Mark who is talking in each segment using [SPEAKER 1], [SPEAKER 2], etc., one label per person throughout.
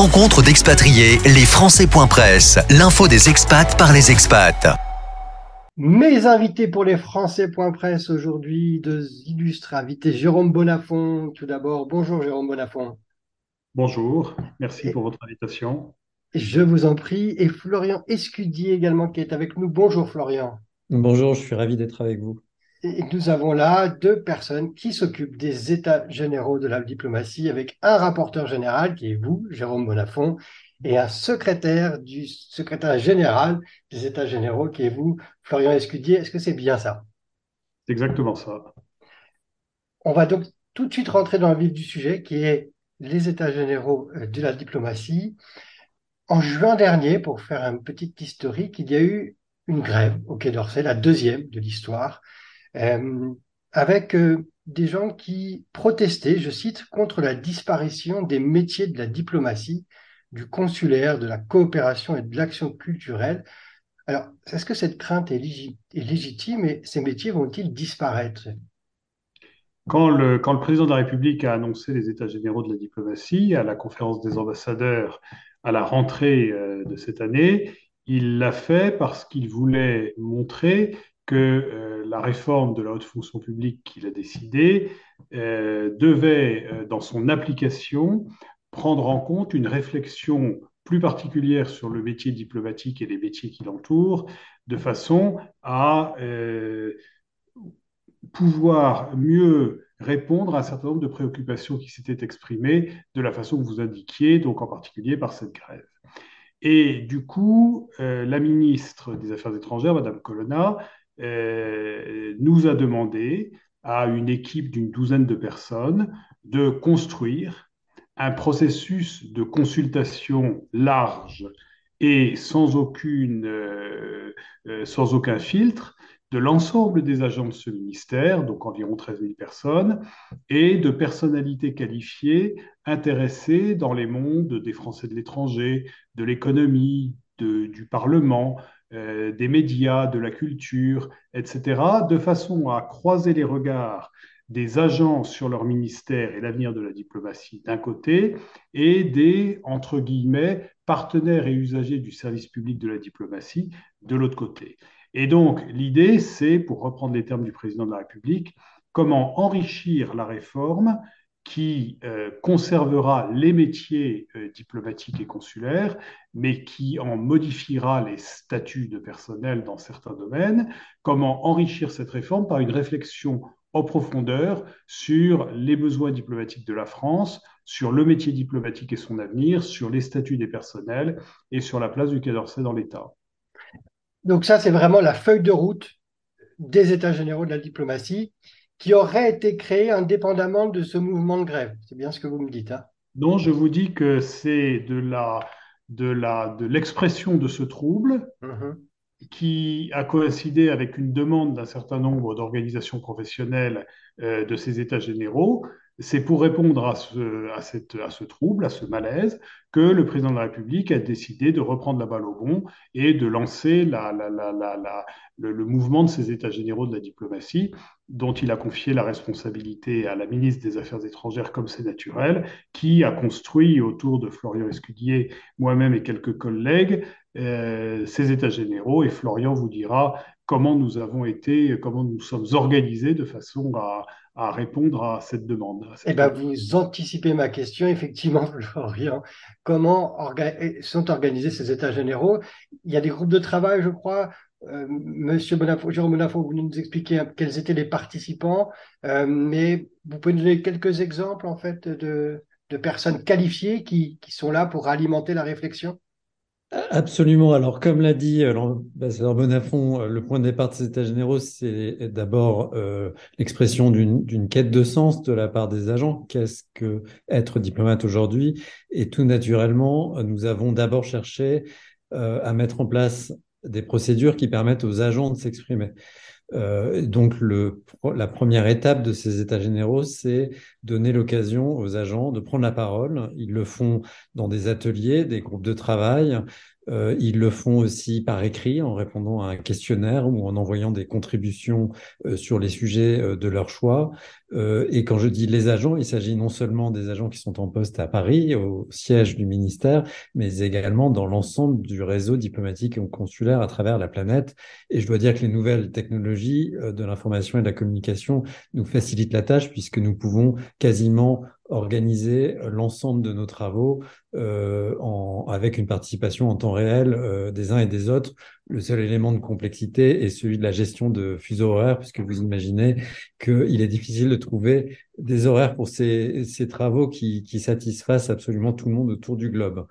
[SPEAKER 1] Rencontre d'expatriés, les Français.press, l'info des expats par les expats.
[SPEAKER 2] Mes invités pour les Français.press aujourd'hui, deux illustres invités, Jérôme Bonafont. Tout d'abord, bonjour Jérôme Bonafont.
[SPEAKER 3] Bonjour, merci pour votre invitation.
[SPEAKER 2] Je vous en prie. Et Florian Escudier également qui est avec nous. Bonjour Florian.
[SPEAKER 4] Bonjour, je suis ravi d'être avec vous.
[SPEAKER 2] Et nous avons là deux personnes qui s'occupent des états généraux de la diplomatie avec un rapporteur général qui est vous, Jérôme Bonafont, et un secrétaire du secrétaire général des états généraux qui est vous, Florian Escudier. Est-ce que c'est bien ça?
[SPEAKER 3] C'est exactement ça.
[SPEAKER 2] On va donc tout de suite rentrer dans le vif du sujet qui est les états généraux euh, de la diplomatie. En juin dernier, pour faire un petit historique, il y a eu une grève au Quai d'Orsay, la deuxième de l'histoire, avec euh, des gens qui protestaient, je cite, contre la disparition des métiers de la diplomatie, du consulaire, de la coopération et de l'action culturelle. Alors, est-ce que cette crainte est, légitime et ces métiers vont-ils disparaître?
[SPEAKER 3] Quand le, quand le, président de la République a annoncé les États généraux de la diplomatie à la conférence des ambassadeurs à la rentrée euh, de cette année, il l'a fait parce qu'il voulait montrer que euh, la réforme de la haute fonction publique qu'il a décidée euh, devait, euh, dans son application, prendre en compte une réflexion plus particulière sur le métier diplomatique et les métiers qui l'entourent, de façon à pouvoir mieux répondre à un certain nombre de préoccupations qui s'étaient exprimées de la façon que vous indiquiez, donc en particulier par cette grève. Et du coup, la ministre des Affaires étrangères, Madame Colonna, nous a demandé à une équipe d'une douzaine de personnes de construire un processus de consultation large et sans, aucune, euh, euh, sans aucun filtre de l'ensemble des agents de ce ministère, donc environ 13 000 personnes, et de personnalités qualifiées intéressées dans les mondes des Français de l'étranger, de l'économie, du Parlement, euh, des médias, de la culture, etc., de façon à croiser les regards des agents sur leur ministère et l'avenir de la diplomatie d'un côté, et des, entre guillemets, partenaires et usagers du service public de la diplomatie de l'autre côté. Et donc, l'idée, c'est, pour reprendre les termes du président de la République, comment enrichir la réforme qui euh, conservera les métiers euh, diplomatiques et consulaires, mais qui en modifiera les statuts de personnel dans certains domaines. Comment enrichir cette réforme? Par une réflexion en profondeur sur les besoins diplomatiques de la France, sur le métier diplomatique et son avenir, sur les statuts des personnels et sur la place du Quai d'Orsay dans l'État.
[SPEAKER 2] Donc ça, c'est vraiment la feuille de route des États généraux de la diplomatie qui aurait été créé indépendamment de ce mouvement de grève. C'est bien ce que vous me dites. Hein
[SPEAKER 3] non, je vous dis que c'est de la de la de l'expression de ce trouble mm-hmm. qui a coïncidé avec une demande d'un certain nombre d'organisations professionnelles euh, de ces États généraux c'est pour répondre à ce, à, cette, à ce trouble, à ce malaise, que le président de la République a décidé de reprendre la balle au bon et de lancer la, la, la, le, mouvement de ces États généraux de la diplomatie, dont il a confié la responsabilité à la ministre des Affaires étrangères, comme c'est naturel, qui a construit autour de Florian Escudier, moi-même et quelques collègues, euh, ces États généraux. Et Florian vous dira comment nous avons été, comment nous sommes organisés de façon à, à répondre à cette demande.
[SPEAKER 2] eh ben, vous anticipez ma question, effectivement, Florian. Comment sont organisés ces États généraux? Il y a des groupes de travail, je crois. Euh, Monsieur Bonafont, Jérôme Bonafont, vous venez nous expliquer quels étaient les participants, euh, mais vous pouvez nous donner quelques exemples en fait de, de personnes qualifiées qui, qui sont là pour alimenter la réflexion?
[SPEAKER 4] Absolument. Alors, comme l'a dit euh, l'ambassadeur Bonafont, euh, le point de départ de ces États généraux, c'est d'abord euh, l'expression d'une quête de sens de la part des agents. Qu'est-ce que être diplomate aujourd'hui? Et tout naturellement, nous avons d'abord cherché à mettre en place des procédures qui permettent aux agents de s'exprimer. Euh, donc, le, la première étape de ces états généraux, c'est donner l'occasion aux agents de prendre la parole. Ils le font dans des ateliers, des groupes de travail, Euh, ils le font aussi par écrit en répondant à un questionnaire ou en envoyant des contributions euh, sur les sujets euh, de leur choix. et quand je dis les agents, il s'agit non seulement des agents qui sont en poste à Paris, au siège du ministère, mais également dans l'ensemble du réseau diplomatique et consulaire à travers la planète. Et je dois dire que les nouvelles technologies de l'information et de la communication nous facilitent la tâche puisque nous pouvons quasiment organiser l'ensemble de nos travaux euh, en, avec une participation en temps réel euh, des uns et des autres. Le seul élément de complexité est celui de la gestion de fuseaux horaires, puisque vous imaginez qu'il est difficile de trouver des horaires pour ces, ces travaux qui, qui satisfassent absolument tout le monde autour du globe.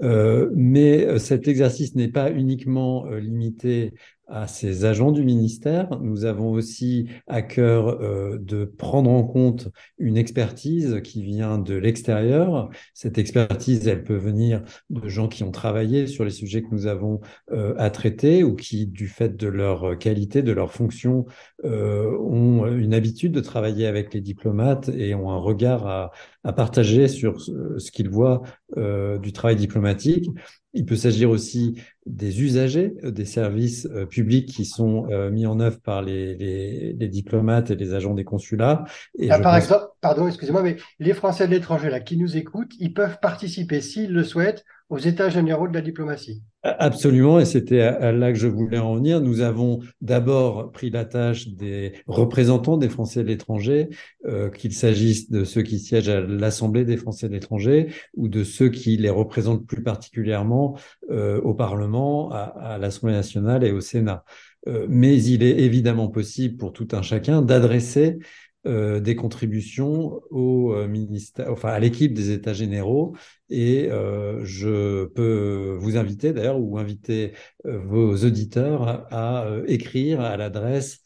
[SPEAKER 4] Euh, mais euh, cet exercice n'est pas uniquement euh, limité à ces agents du ministère. Nous avons aussi à cœur euh, de prendre en compte une expertise qui vient de l'extérieur. Cette expertise, elle peut venir de gens qui ont travaillé sur les sujets que nous avons euh, à traiter ou qui, du fait de leur qualité, de leur fonction, euh, ont une habitude de travailler avec les diplomates et ont un regard à, à partager sur ce qu'ils voient du travail diplomatique. Il peut s'agir aussi des usagers euh, des services euh, publics qui sont euh, mis en œuvre par les, les, les, diplomates et les agents des consulats.
[SPEAKER 2] Et ah, par exemple, pardon, excusez-moi, mais les Français de l'étranger là qui nous écoutent, ils peuvent participer s'ils le souhaitent aux États généraux de la diplomatie.
[SPEAKER 4] Absolument, et c'était là que je voulais en venir. Nous avons d'abord pris la tâche des représentants des Français de l'étranger, euh, qu'il s'agisse de ceux qui siègent à l'Assemblée des Français de l'étranger ou de ceux qui les représentent plus particulièrement euh, au Parlement, à, l'Assemblée nationale et au Sénat. Euh, mais il est évidemment possible pour tout un chacun d'adresser euh, des contributions au euh, ministère, enfin à l'équipe des États généraux. Et euh, je peux vous inviter d'ailleurs ou inviter vos auditeurs à, écrire à l'adresse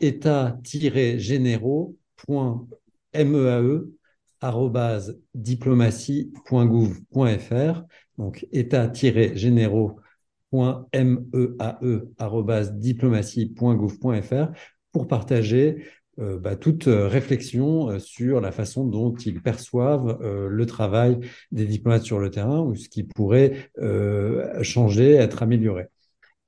[SPEAKER 4] état-généraux.meae diplomatie.gouv.fr donc état-généraux.meae diplomatie.gouv.fr pour partager euh, bah, toute euh, réflexion euh, sur la façon dont ils perçoivent le travail des diplomates sur le terrain ou ce qui pourrait changer, être amélioré.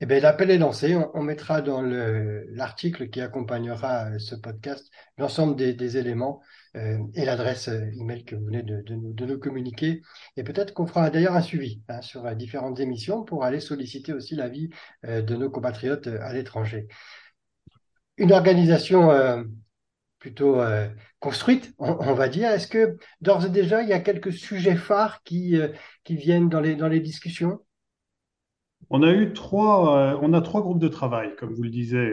[SPEAKER 2] Eh bien, l'appel est lancé. On, mettra dans l'article qui accompagnera ce podcast l'ensemble des, éléments et l'adresse email que vous venez de, nous, communiquer. Et peut-être qu'on fera d'ailleurs un suivi hein, sur différentes émissions pour aller solliciter aussi l'avis de nos compatriotes à l'étranger une organisation euh, plutôt euh, construite, on, va dire. Est-ce que d'ores et déjà, il y a quelques sujets phares qui, euh, viennent dans les, discussions?
[SPEAKER 3] On a eu trois, on a trois groupes de travail, comme vous le disiez,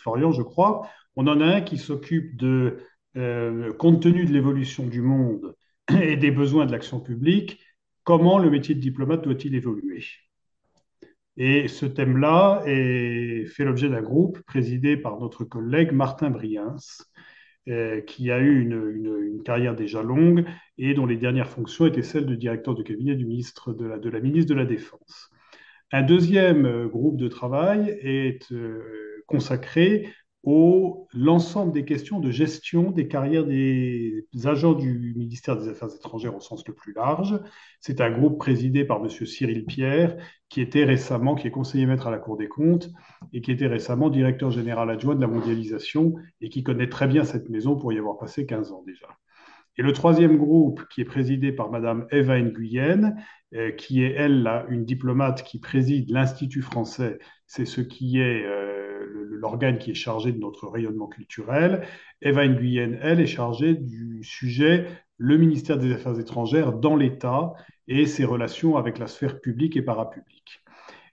[SPEAKER 3] Florian, je crois. On en a un qui s'occupe de, compte tenu de l'évolution du monde et des besoins de l'action publique, comment le métier de diplomate doit-il évoluer? Et ce thème-là fait l'objet d'un groupe présidé par notre collègue Martin Briens, euh, qui a eu une, carrière déjà longue et dont les dernières fonctions étaient celles de directeur de cabinet du ministre de la, de la ministre de la Défense. Un deuxième euh, groupe de travail est euh, consacré l'ensemble des questions de gestion des carrières des agents du ministère des Affaires étrangères au sens le plus large. C'est un groupe présidé par M. Cyril Pierre, qui était récemment, qui est conseiller maître à la Cour des comptes et qui était récemment directeur général adjoint de la mondialisation et qui connaît très bien cette maison pour y avoir passé 15 ans déjà. Et le troisième groupe, qui est présidé par Mme Eva Nguyen, euh, qui est, elle, une diplomate qui préside l'Institut français, c'est ce qui est euh, l'organe qui est chargé de notre rayonnement culturel. Eva Nguyen, elle, est chargée du sujet le ministère des Affaires étrangères dans l'État et ses relations avec la sphère publique et parapublique.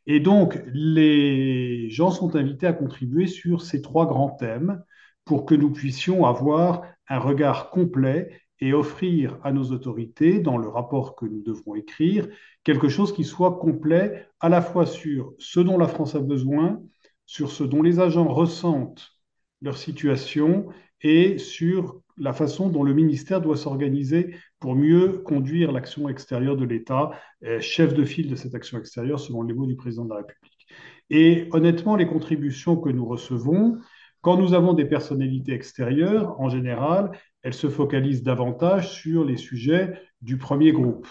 [SPEAKER 3] Et donc, les gens sont invités à contribuer sur ces trois grands thèmes pour que nous puissions avoir un regard complet et offrir à nos autorités, dans le rapport que nous devrons écrire, quelque chose qui soit complet à la fois sur ce dont la France a besoin, sur ce dont les agents ressentent leur situation et sur la façon dont le ministère doit s'organiser pour mieux conduire l'action extérieure de l'État, euh, chef de file de cette action extérieure selon les mots du président de la République. Et honnêtement, les contributions que nous recevons, quand nous avons des personnalités extérieures, en général, elles se focalisent davantage sur les sujets du premier groupe.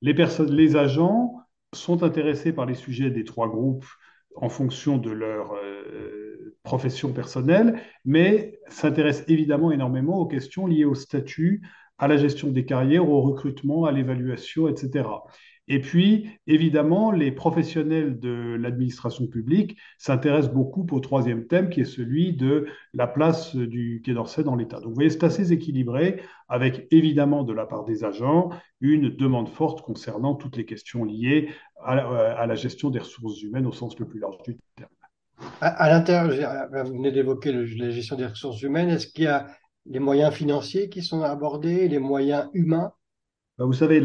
[SPEAKER 3] Les, les agents sont intéressés par les sujets des trois groupes en fonction de leur profession personnelle, mais s'intéressent évidemment énormément aux questions liées au statut, à la gestion des carrières, au recrutement, à l'évaluation, etc. Et puis, évidemment, les professionnels de l'administration publique s'intéressent beaucoup au troisième thème, qui est celui de la place du Quai d'Orsay dans l'État. Donc, vous voyez, c'est assez équilibré, avec évidemment, de la part des agents, une demande forte concernant toutes les questions liées à la, gestion des ressources humaines au sens le plus large du terme.
[SPEAKER 2] À, l'intérieur, vous venez d'évoquer la gestion des ressources humaines. Est-ce qu'il y a les moyens financiers qui sont abordés, les moyens humains
[SPEAKER 3] vous savez,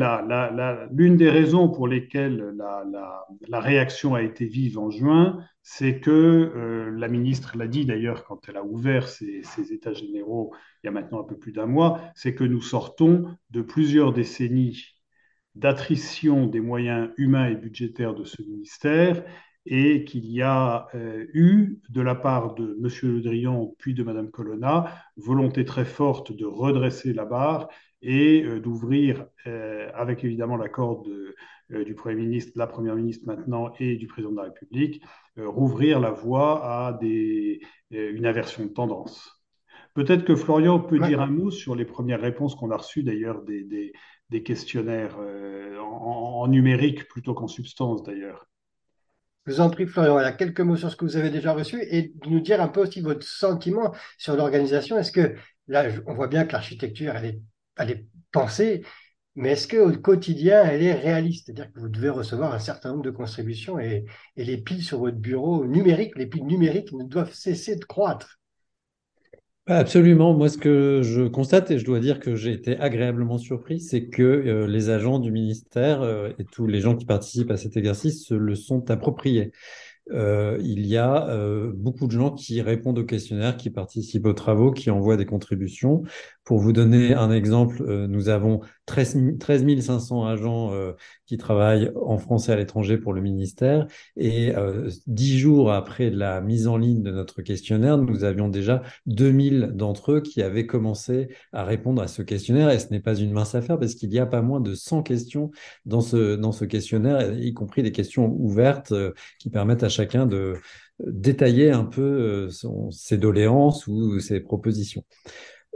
[SPEAKER 3] l'une des raisons pour lesquelles la, réaction a été vive en juin, c'est que euh, la ministre l'a dit d'ailleurs quand elle a ouvert ses, états généraux il y a maintenant un peu plus d'un mois, c'est que nous sortons de plusieurs décennies d'attrition des moyens humains et budgétaires de ce ministère et qu'il y a euh, eu, de la part de M. Le Drian puis de Mme Colonna, volonté très forte de redresser la barre et euh, d'ouvrir, euh, avec évidemment l'accord du Premier ministre, de la Première ministre maintenant et du Président de la République, rouvrir la voie à des, une inversion de tendance. Peut-être que Florian peut dire un mot sur les premières réponses qu'on a reçues d'ailleurs des, des, questionnaires en, en numérique plutôt qu'en substance d'ailleurs.
[SPEAKER 2] Je vous en prie, Florian, a quelques mots sur ce que vous avez déjà reçu et nous dire un peu aussi votre sentiment sur l'organisation. Est-ce que là, on voit bien que l'architecture, elle est, elle est pensée, mais est-ce qu'au quotidien, elle est réaliste? C'est-à-dire que vous devez recevoir un certain nombre de contributions et, les piles sur votre bureau numérique, les piles numériques ne doivent cesser de croître.
[SPEAKER 4] Absolument. Moi, ce que je constate, et je dois dire que j'ai été agréablement surpris, c'est que euh, les agents du ministère euh, et tous les gens qui participent à cet exercice se le sont appropriés. Euh, il y a beaucoup de gens qui répondent aux questionnaires, qui participent aux travaux, qui envoient des contributions. Pour vous donner un exemple, nous avons 13, 500 agents euh, qui travaillent en France et à l'étranger pour le ministère. Et euh, dix jours après la mise en ligne de notre questionnaire, nous avions déjà 2000 d'entre eux qui avaient commencé à répondre à ce questionnaire. Et ce n'est pas une mince affaire parce qu'il y a pas moins de 100 questions dans ce, dans ce questionnaire, y compris des questions ouvertes euh, qui permettent à chacun de détailler un peu ses doléances ou ses propositions.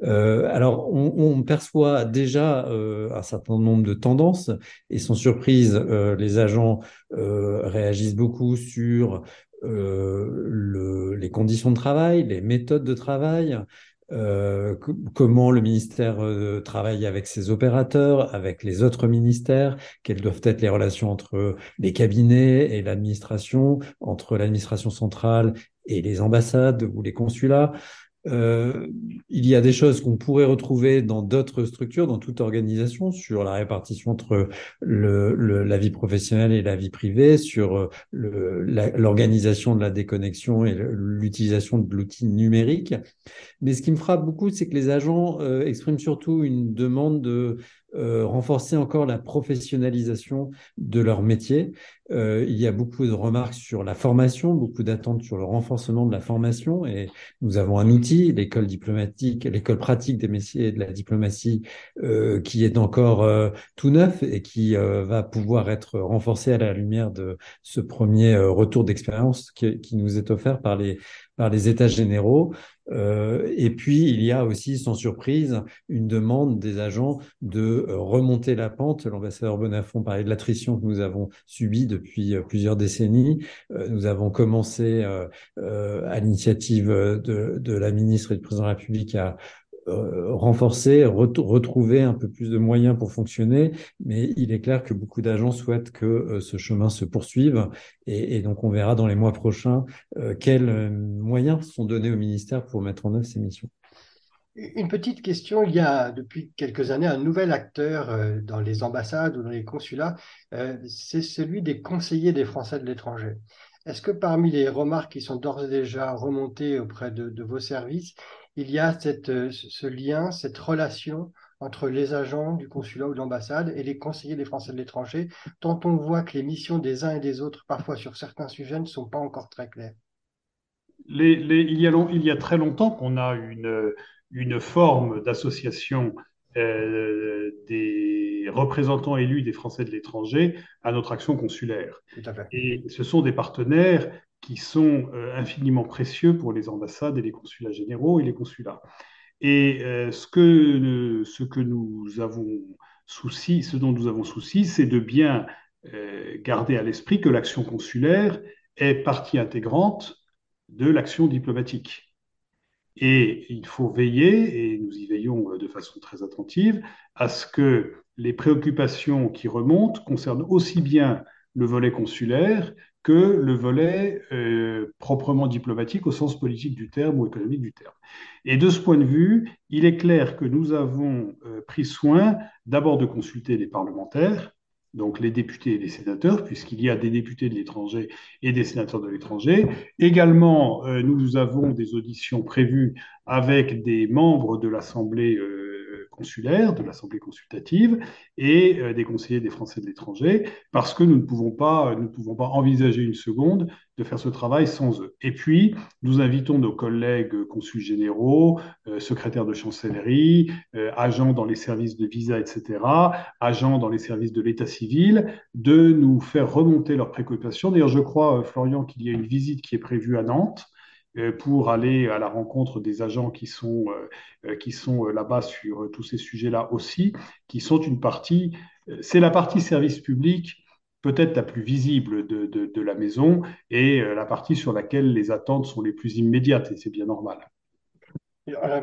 [SPEAKER 4] Euh, alors, on, perçoit déjà euh, un certain nombre de tendances et sans surprise, euh, les agents réagissent beaucoup sur les conditions de travail, les méthodes de travail, comment le ministère travaille avec ses opérateurs, avec les autres ministères, quelles doivent être les relations entre les cabinets et l'administration, entre l'administration centrale et les ambassades ou les consulats. Euh, il y a des choses qu'on pourrait retrouver dans d'autres structures, dans toute organisation, sur la répartition entre la vie professionnelle et la vie privée, sur euh, l'organisation de la déconnexion et l'utilisation de l'outil numérique. Mais ce qui me frappe beaucoup, c'est que les agents euh, expriment surtout une demande de euh, renforcer encore la professionnalisation de leur métier. Euh, il y a beaucoup de remarques sur la formation, beaucoup d'attentes sur le renforcement de la formation et nous avons un outil, l'école diplomatique, l'école pratique des métiers de la diplomatie euh, qui est encore tout neuf et qui va pouvoir être renforcé à la lumière de ce premier retour d'expérience qui, qui, nous est offert par les par les États généraux. Euh, et puis, il y a aussi, sans surprise, une demande des agents de euh, remonter la pente. L'ambassadeur Bonafont parlait de l'attrition que nous avons subie depuis euh, plusieurs décennies. nous avons commencé, à l'initiative de, de, la ministre et du président de la République, à euh, renforcer, retrouver un peu plus de moyens pour fonctionner, mais il est clair que beaucoup d'agents souhaitent que euh, ce chemin se poursuive et, donc on verra dans les mois prochains euh, quels moyens sont donnés au ministère pour mettre en œuvre ces missions.
[SPEAKER 2] Une petite question, il y a depuis quelques années un nouvel acteur dans les ambassades ou dans les consulats, c'est celui des conseillers des Français de l'étranger. Est-ce que parmi les remarques qui sont d'ores et déjà remontées auprès de vos services, il y a cette, euh, ce lien, cette relation entre les agents du consulat ou de l'ambassade et les conseillers des Français de l'étranger, tant on voit que les missions des uns et des autres, parfois sur certains sujets, ne sont pas encore très claires.
[SPEAKER 3] il, y a il, y a très longtemps qu'on a une, une forme d'association des représentants élus des Français de l'étranger à notre action consulaire. Et ce sont des partenaires qui sont infiniment précieux pour les ambassades et les consulats généraux et les consulats. Et ce, que, ce que nous avons souci, ce dont nous avons souci, c'est de bien garder à l'esprit que l'action consulaire est partie intégrante de l'action diplomatique. Et il faut veiller, et nous y veillons euh, de façon très attentive, à ce que les préoccupations qui remontent concernent aussi bien le volet consulaire que le volet euh, proprement diplomatique au sens politique du terme ou économique du terme. Et de ce point de vue, il est clair que nous avons euh, pris soin d'abord de consulter les parlementaires, donc les députés et les sénateurs, puisqu'il y a des députés de l'étranger et des sénateurs de l'étranger. Également, euh, nous avons des auditions prévues avec des membres de l'Assemblée consulaire, de l'Assemblée consultative et euh, des conseillers des Français de l'étranger, parce que nous ne pouvons pas, nous ne pouvons pas envisager une seconde de faire ce travail sans eux. Et puis, nous invitons nos collègues consuls généraux, euh, secrétaires de chancellerie, euh, agents dans les services de visa, etc., agents dans les services de l'état civil, de nous faire remonter leurs préoccupations. D'ailleurs, je crois, Florian, qu'il y a une visite qui est prévue à Nantes euh, pour aller à la rencontre des agents qui sont, euh, euh, qui sont là-bas sur tous ces sujets-là aussi, qui sont une partie, c'est la partie service public peut-être la plus visible de, de, la maison et la partie sur laquelle les attentes sont les plus immédiates, et c'est bien normal.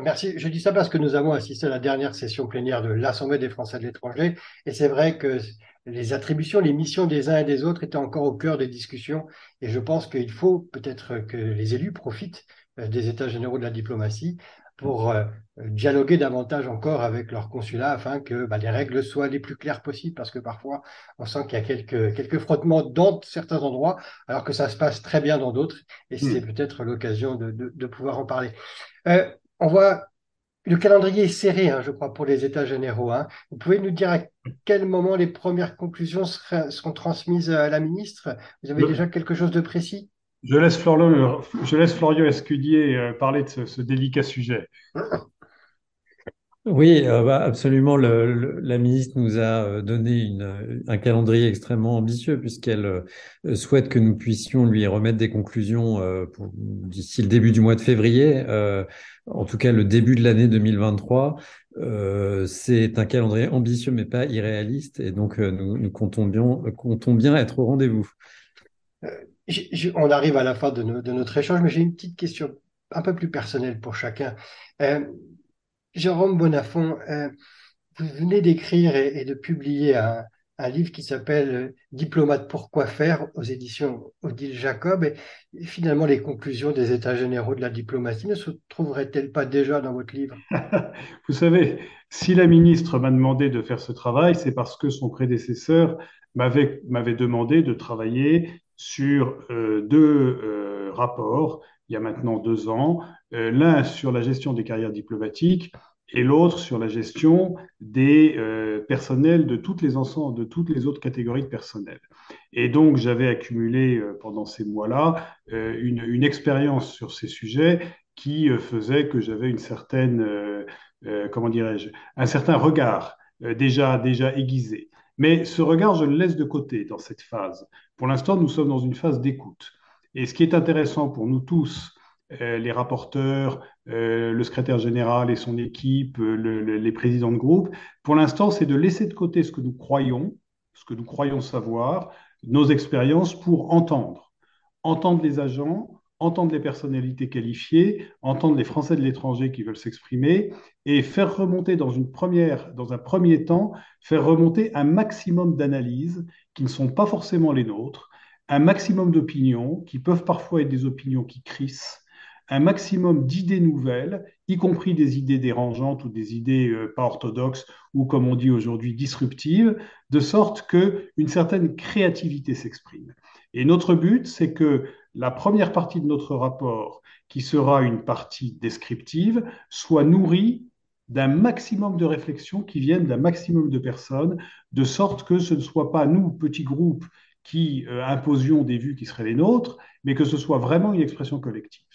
[SPEAKER 2] merci. Je dis ça parce que nous avons assisté à la dernière session plénière de l'Assemblée des Français de l'étranger, et c'est vrai que les attributions, les missions des uns et des autres étaient encore au cœur des discussions. Et je pense qu'il faut peut-être que les élus profitent euh, des États généraux de la diplomatie pour euh, dialoguer davantage encore avec leurs consulats afin que bah, les règles soient les plus claires possibles parce que parfois on sent qu'il y a quelques, quelques frottements dans certains endroits alors que ça se passe très bien dans d'autres et c'est hmm. peut-être l'occasion de, de, pouvoir en parler. Euh, on voit le calendrier est serré, hein, je crois, pour les États généraux. Hein. Vous pouvez nous dire à quel moment les premières conclusions seront transmises à la ministre? Vous avez déjà quelque chose de précis?
[SPEAKER 3] Je laisse, Florian, je laisse Florio Escudier euh, parler de ce, délicat sujet.
[SPEAKER 4] Oui, euh, bah, absolument. la ministre nous a euh, donné un calendrier extrêmement ambitieux puisqu'elle souhaite que nous puissions lui remettre des conclusions d'ici le début du mois de février en tout cas le début de l'année 2023. Euh, c'est un calendrier ambitieux mais pas irréaliste et donc euh, nous, comptons, bien, comptons bien être au rendez-vous.
[SPEAKER 2] Euh, on arrive à la fin de, notre échange, mais j'ai une petite question un peu plus personnelle pour chacun. Jérôme Bonafont, vous venez d'écrire et, de publier un, un livre qui s'appelle euh, Diplomate pourquoi faire aux éditions Odile Jacob. Et, finalement, les conclusions des États généraux de la diplomatie ne se trouveraient-elles pas déjà dans votre livre?
[SPEAKER 3] Vous savez, si la ministre m'a demandé de faire ce travail, c'est parce que son prédécesseur m'avait demandé de travailler sur euh, deux euh, rapports il y a maintenant deux ans, l'un sur la gestion des carrières diplomatiques et l'autre sur la gestion des euh, personnels de toutes les ensembles, de toutes les autres catégories de personnel. Et donc j'avais accumulé euh, pendant ces mois-là euh, une, une, expérience sur ces sujets qui faisait que j'avais une certaine, comment dirais-je, un certain regard déjà déjà aiguisé. Mais ce regard, je le laisse de côté dans cette phase. Pour l'instant, nous sommes dans une phase d'écoute. Et ce qui est intéressant pour nous tous, les rapporteurs, euh, le secrétaire général et son équipe, euh, les présidents de groupe. Pour l'instant, c'est de laisser de côté ce que nous croyons, ce que nous croyons savoir, nos expériences pour entendre. Entendre les agents, entendre les personnalités qualifiées, entendre les Français de l'étranger qui veulent s'exprimer et faire remonter dans une première, dans un premier temps, faire remonter un maximum d'analyses qui ne sont pas forcément les nôtres, un maximum d'opinions qui peuvent parfois être des opinions qui crissent, un maximum d'idées nouvelles, y compris des idées dérangeantes ou des idées euh, pas orthodoxes ou, comme on dit aujourd'hui, disruptives, de sorte qu'une certaine créativité s'exprime. Et notre but, c'est que la première partie de notre rapport, qui sera une partie descriptive, soit nourrie d'un maximum de réflexions qui viennent d'un maximum de personnes, de sorte que ce ne soit pas nous, petits groupes, qui euh, imposions des vues qui seraient les nôtres, mais que ce soit vraiment une expression collective.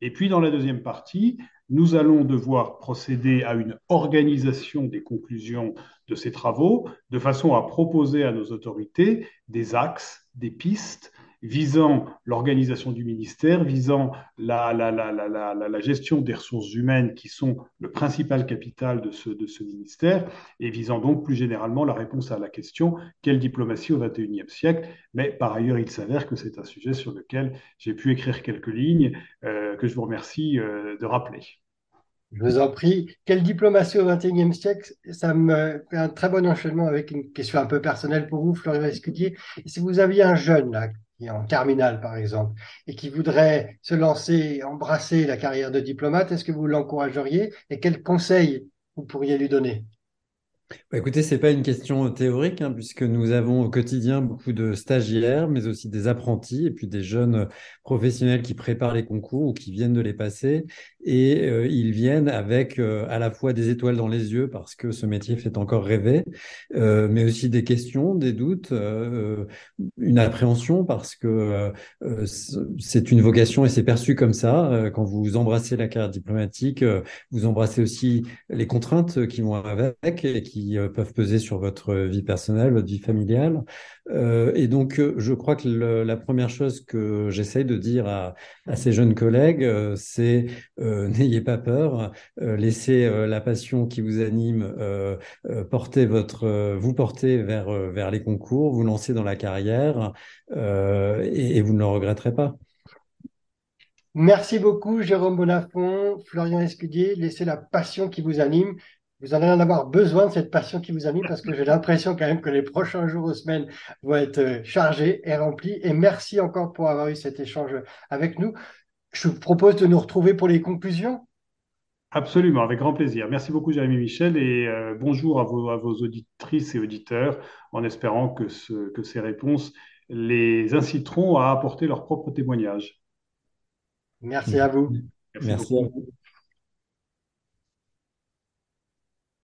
[SPEAKER 3] Et puis, dans la deuxième partie, nous allons devoir procéder à une organisation des conclusions de ces travaux, de façon à proposer à nos autorités des axes, des pistes, visant l'organisation du ministère, visant la, la, la, la, gestion des ressources humaines qui sont le principal capital de ce, de ce ministère, et visant donc plus généralement la réponse à la question quelle diplomatie au XXIe siècle? Mais par ailleurs, il s'avère que c'est un sujet sur lequel j'ai pu écrire quelques lignes euh, que je vous remercie euh, de rappeler.
[SPEAKER 2] Je vous en prie. Quelle diplomatie au XXIe siècle? Ça me fait un très bon enchaînement avec une question un peu personnelle pour vous, Florian Escudier. Si vous aviez un jeune là, qui en terminale, par exemple, et qui voudrait se lancer, embrasser la carrière de diplomate, est-ce que vous l'encourageriez et quels conseils vous pourriez lui donner?
[SPEAKER 4] Bah, écoutez, ce n'est pas une question théorique, hein, puisque nous avons au quotidien beaucoup de stagiaires, mais aussi des apprentis et puis des jeunes professionnels qui préparent les concours ou qui viennent de les passer. Et euh, ils viennent avec euh, à la fois des étoiles dans les yeux, parce que ce métier fait encore rêver, euh, mais aussi des questions, des doutes, une appréhension, parce que c'est une vocation et c'est perçu comme ça. quand vous embrassez la carrière diplomatique, vous embrassez aussi les contraintes qui vont avec et qui euh, peuvent peser sur votre vie personnelle, votre vie familiale. Euh, et donc, euh, je crois que la première chose que j'essaye de dire à, ces jeunes collègues, c'est n'ayez pas peur, laissez la passion qui vous anime porter votre, vous porter vers, vers les concours, vous lancer dans la carrière et, et vous ne le regretterez pas.
[SPEAKER 2] Merci beaucoup, Jérôme Bonafont, Florian Escudier. Laissez la passion qui vous anime vous allez en avoir besoin de cette passion qui vous a mis parce que j'ai l'impression quand même que les prochains jours ou semaines vont être euh, chargés et remplis. Et merci encore pour avoir eu cet échange avec nous. Je vous propose de nous retrouver pour les conclusions.
[SPEAKER 3] Absolument, avec grand plaisir. Merci beaucoup, Jérémy Michel, et euh, bonjour à vos, à vos, auditrices et auditeurs, en espérant que, ce, que ces réponses les inciteront à apporter leur propre témoignage.
[SPEAKER 2] Merci à vous.
[SPEAKER 4] Merci, Merci à vous.